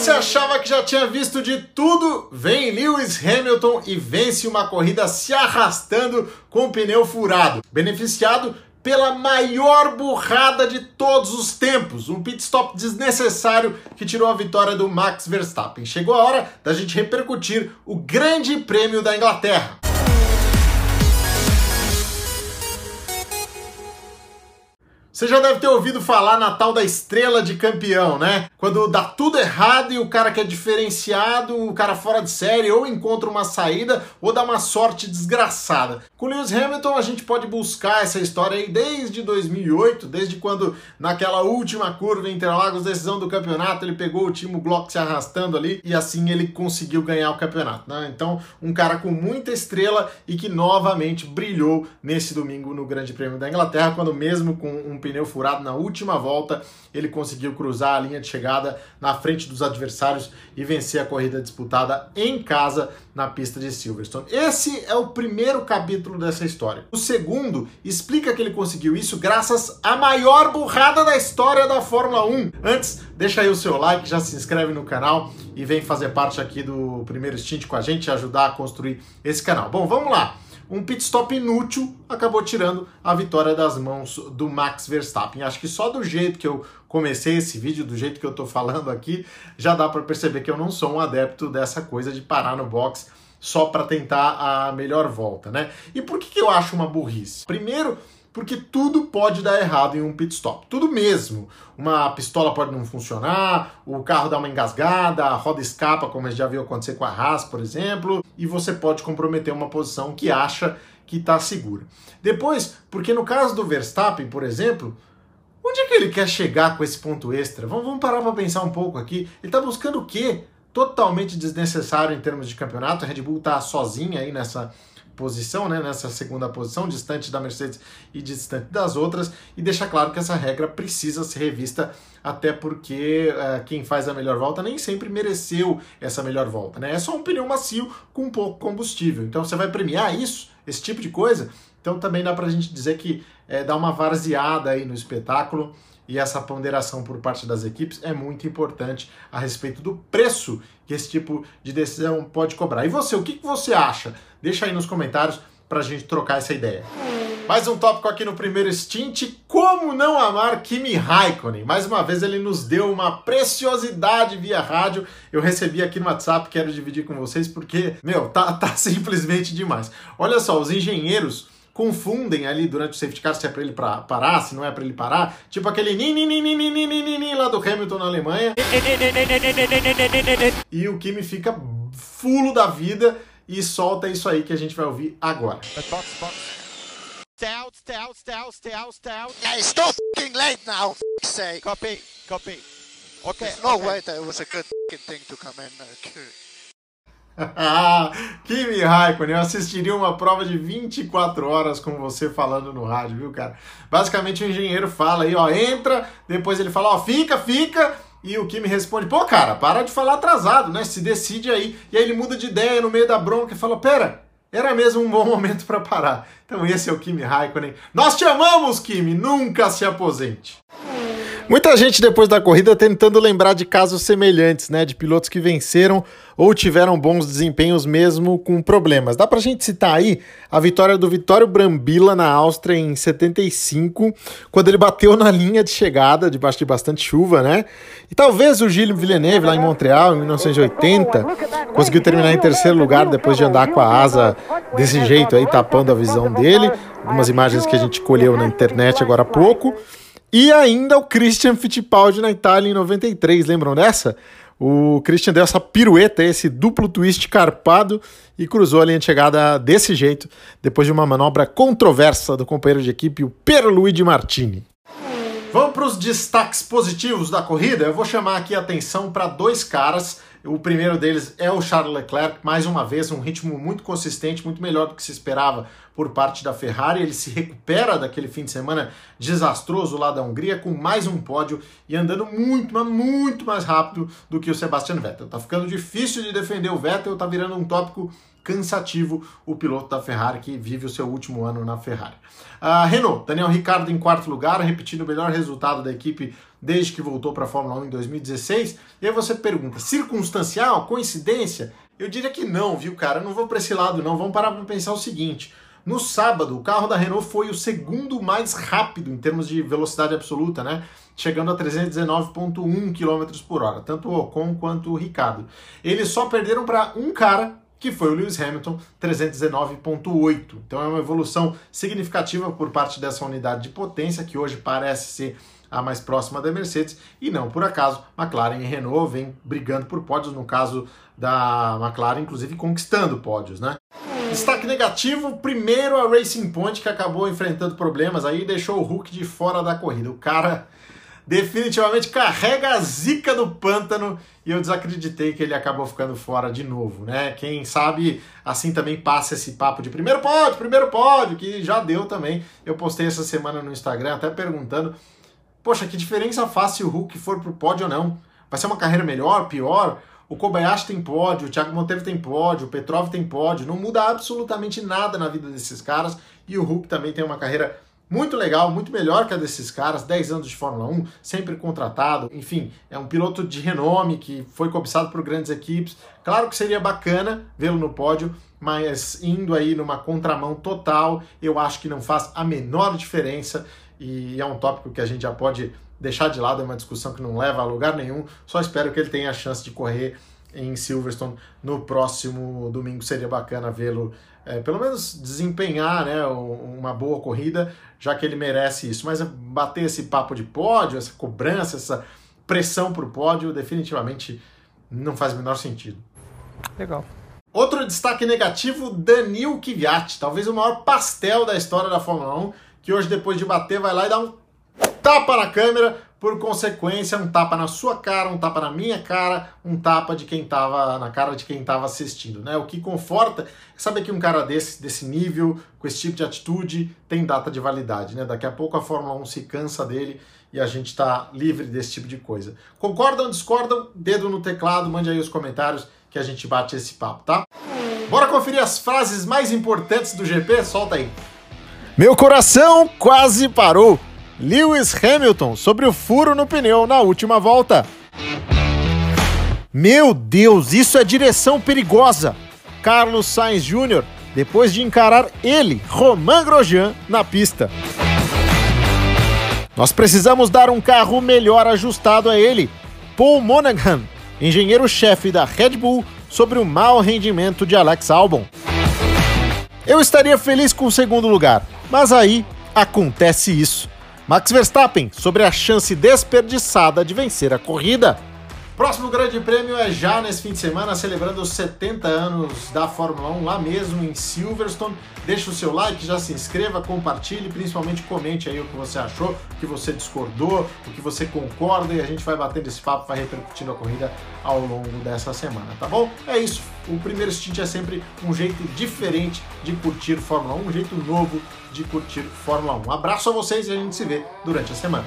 você achava que já tinha visto de tudo, vem Lewis Hamilton e vence uma corrida se arrastando com o pneu furado, beneficiado pela maior burrada de todos os tempos, um pit stop desnecessário que tirou a vitória do Max Verstappen. Chegou a hora da gente repercutir o Grande Prêmio da Inglaterra. Você já deve ter ouvido falar na tal da estrela de campeão, né? Quando dá tudo errado e o cara que é diferenciado, o cara fora de série, ou encontra uma saída, ou dá uma sorte desgraçada. Com Lewis Hamilton, a gente pode buscar essa história aí desde 2008, desde quando, naquela última curva em Interlagos, decisão do campeonato, ele pegou o time Glock se arrastando ali e assim ele conseguiu ganhar o campeonato, né? Então, um cara com muita estrela e que novamente brilhou nesse domingo no Grande Prêmio da Inglaterra, quando mesmo com um pneu furado na última volta, ele conseguiu cruzar a linha de chegada na frente dos adversários e vencer a corrida disputada em casa na pista de Silverstone. Esse é o primeiro capítulo dessa história. O segundo explica que ele conseguiu isso graças à maior burrada da história da Fórmula 1. Antes, deixa aí o seu like, já se inscreve no canal e vem fazer parte aqui do primeiro stint com a gente e ajudar a construir esse canal. Bom, vamos lá um pit stop inútil acabou tirando a vitória das mãos do Max Verstappen. Acho que só do jeito que eu comecei esse vídeo, do jeito que eu tô falando aqui, já dá para perceber que eu não sou um adepto dessa coisa de parar no box só para tentar a melhor volta, né? E por que, que eu acho uma burrice? Primeiro, porque tudo pode dar errado em um pit stop. Tudo mesmo. Uma pistola pode não funcionar, o carro dá uma engasgada, a roda escapa, como já viu acontecer com a Haas, por exemplo, e você pode comprometer uma posição que acha que está segura. Depois, porque no caso do Verstappen, por exemplo, onde é que ele quer chegar com esse ponto extra? Vamos, vamos parar para pensar um pouco aqui. Ele está buscando o quê? Totalmente desnecessário em termos de campeonato. A Red Bull está sozinha aí nessa posição, né, nessa segunda posição, distante da Mercedes e distante das outras, e deixa claro que essa regra precisa ser revista, até porque uh, quem faz a melhor volta nem sempre mereceu essa melhor volta, né? É só um pneu macio com pouco combustível. Então você vai premiar isso, esse tipo de coisa. Então também dá para a gente dizer que é, dá uma varzeada aí no espetáculo e essa ponderação por parte das equipes é muito importante a respeito do preço que esse tipo de decisão pode cobrar. E você, o que, você acha? Deixa aí nos comentários para a gente trocar essa ideia. Mais um tópico aqui no primeiro stint, como não amar Kimi Raikkonen. Mais uma vez ele nos deu uma preciosidade via rádio. Eu recebi aqui no WhatsApp, quero dividir com vocês porque, meu, tá, tá simplesmente demais. Olha só, os engenheiros confundem ali durante o safety car se é para ele pra parar, se não é para ele parar. Tipo aquele ni, ni, ni, ni, ni, ni, ni, ni, lá do Hamilton na Alemanha. E o Kimi fica fulo da vida e solta isso aí que a gente vai ouvir agora. Stout, stout, stout, stout, stout. Yeah, it's so fucking late now, f sake. Copy, copy. Okay. There's no okay. way that it was a good thing to come in. Uh, Kimi Raikkonen, eu assistiria uma prova de 24 horas com você falando no rádio, viu, cara? Basicamente o engenheiro fala aí, ó, entra, depois ele fala, ó, fica, fica, e o Kimi responde, pô, cara, para de falar atrasado, né? Se decide aí. E aí ele muda de ideia no meio da bronca e fala, pera, era mesmo um bom momento para parar. Então esse é o Kimi Raikkonen. Nós te amamos, Kimi, nunca se aposente. Muita gente depois da corrida tentando lembrar de casos semelhantes, né, de pilotos que venceram ou tiveram bons desempenhos mesmo com problemas. Dá pra gente citar aí a vitória do Vitório Brambila na Áustria em 75, quando ele bateu na linha de chegada, debaixo de bastante chuva, né? E talvez o Gilles Villeneuve lá em Montreal em 1980 conseguiu terminar em terceiro lugar depois de andar com a asa desse jeito aí, tapando a visão dele. Algumas imagens que a gente colheu na internet agora há pouco. E ainda o Christian Fittipaldi na Itália em 93, lembram dessa? O Christian deu essa pirueta, esse duplo twist carpado e cruzou a linha de chegada desse jeito, depois de uma manobra controversa do companheiro de equipe, o Pierluigi Martini. Vamos para os destaques positivos da corrida? Eu vou chamar aqui a atenção para dois caras o primeiro deles é o Charles Leclerc, mais uma vez, um ritmo muito consistente, muito melhor do que se esperava por parte da Ferrari. Ele se recupera daquele fim de semana desastroso lá da Hungria com mais um pódio e andando muito, mas muito mais rápido do que o Sebastian Vettel. Tá ficando difícil de defender o Vettel, tá virando um tópico cansativo o piloto da Ferrari que vive o seu último ano na Ferrari. A Renault, Daniel Ricciardo em quarto lugar, repetindo o melhor resultado da equipe desde que voltou para a Fórmula 1 em 2016. E aí você pergunta, circunstancial, coincidência? Eu diria que não, viu, cara? Eu não vou para esse lado não. Vamos parar para pensar o seguinte. No sábado, o carro da Renault foi o segundo mais rápido em termos de velocidade absoluta, né? Chegando a 319,1 km por hora, tanto o Ocon quanto o Ricardo. Eles só perderam para um cara que foi o Lewis Hamilton, 319.8. Então é uma evolução significativa por parte dessa unidade de potência, que hoje parece ser a mais próxima da Mercedes, e não por acaso, McLaren e Renault vêm brigando por pódios, no caso da McLaren, inclusive conquistando pódios, né? Destaque negativo, primeiro a Racing Point, que acabou enfrentando problemas aí e deixou o Hulk de fora da corrida. O cara definitivamente carrega a zica do pântano e eu desacreditei que ele acabou ficando fora de novo, né? Quem sabe assim também passa esse papo de primeiro pódio, primeiro pódio, que já deu também. Eu postei essa semana no Instagram até perguntando, poxa, que diferença faz se o Hulk for pro pódio ou não? Vai ser uma carreira melhor, pior? O Kobayashi tem pódio, o Thiago Monteiro tem pódio, o Petrov tem pódio, não muda absolutamente nada na vida desses caras. E o Hulk também tem uma carreira muito legal, muito melhor que a desses caras, 10 anos de Fórmula 1, sempre contratado, enfim, é um piloto de renome que foi cobiçado por grandes equipes. Claro que seria bacana vê-lo no pódio, mas indo aí numa contramão total, eu acho que não faz a menor diferença. E é um tópico que a gente já pode deixar de lado, é uma discussão que não leva a lugar nenhum. Só espero que ele tenha a chance de correr em Silverstone no próximo domingo. Seria bacana vê-lo, é, pelo menos desempenhar né, uma boa corrida, já que ele merece isso. Mas bater esse papo de pódio, essa cobrança, essa pressão para o pódio, definitivamente não faz o menor sentido. Legal. Outro destaque negativo, Danil Kvyat, talvez o maior pastel da história da Fórmula 1, que hoje depois de bater vai lá e dá um tapa na câmera, por consequência, um tapa na sua cara, um tapa na minha cara, um tapa de quem tava na cara de quem estava assistindo, né? O que conforta é saber que um cara desse, desse nível, com esse tipo de atitude, tem data de validade, né? Daqui a pouco a Fórmula 1 se cansa dele e a gente está livre desse tipo de coisa. Concordam, discordam? Dedo no teclado, mande aí os comentários que a gente bate esse papo, tá? Bora conferir as frases mais importantes do GP? Solta aí. Meu coração quase parou. Lewis Hamilton sobre o furo no pneu na última volta. Meu Deus, isso é direção perigosa! Carlos Sainz Jr., depois de encarar ele, Romain Grosjean, na pista. Nós precisamos dar um carro melhor ajustado a ele. Paul Monaghan, engenheiro-chefe da Red Bull, sobre o mau rendimento de Alex Albon. Eu estaria feliz com o segundo lugar, mas aí acontece isso. Max Verstappen sobre a chance desperdiçada de vencer a corrida. Próximo Grande Prêmio é já nesse fim de semana, celebrando os 70 anos da Fórmula 1, lá mesmo em Silverstone. Deixa o seu like, já se inscreva, compartilhe, principalmente comente aí o que você achou, o que você discordou, o que você concorda e a gente vai batendo esse papo, vai repercutindo a corrida ao longo dessa semana, tá bom? É isso. O primeiro stint é sempre um jeito diferente de curtir Fórmula 1, um jeito novo de curtir Fórmula 1. Um abraço a vocês e a gente se vê durante a semana.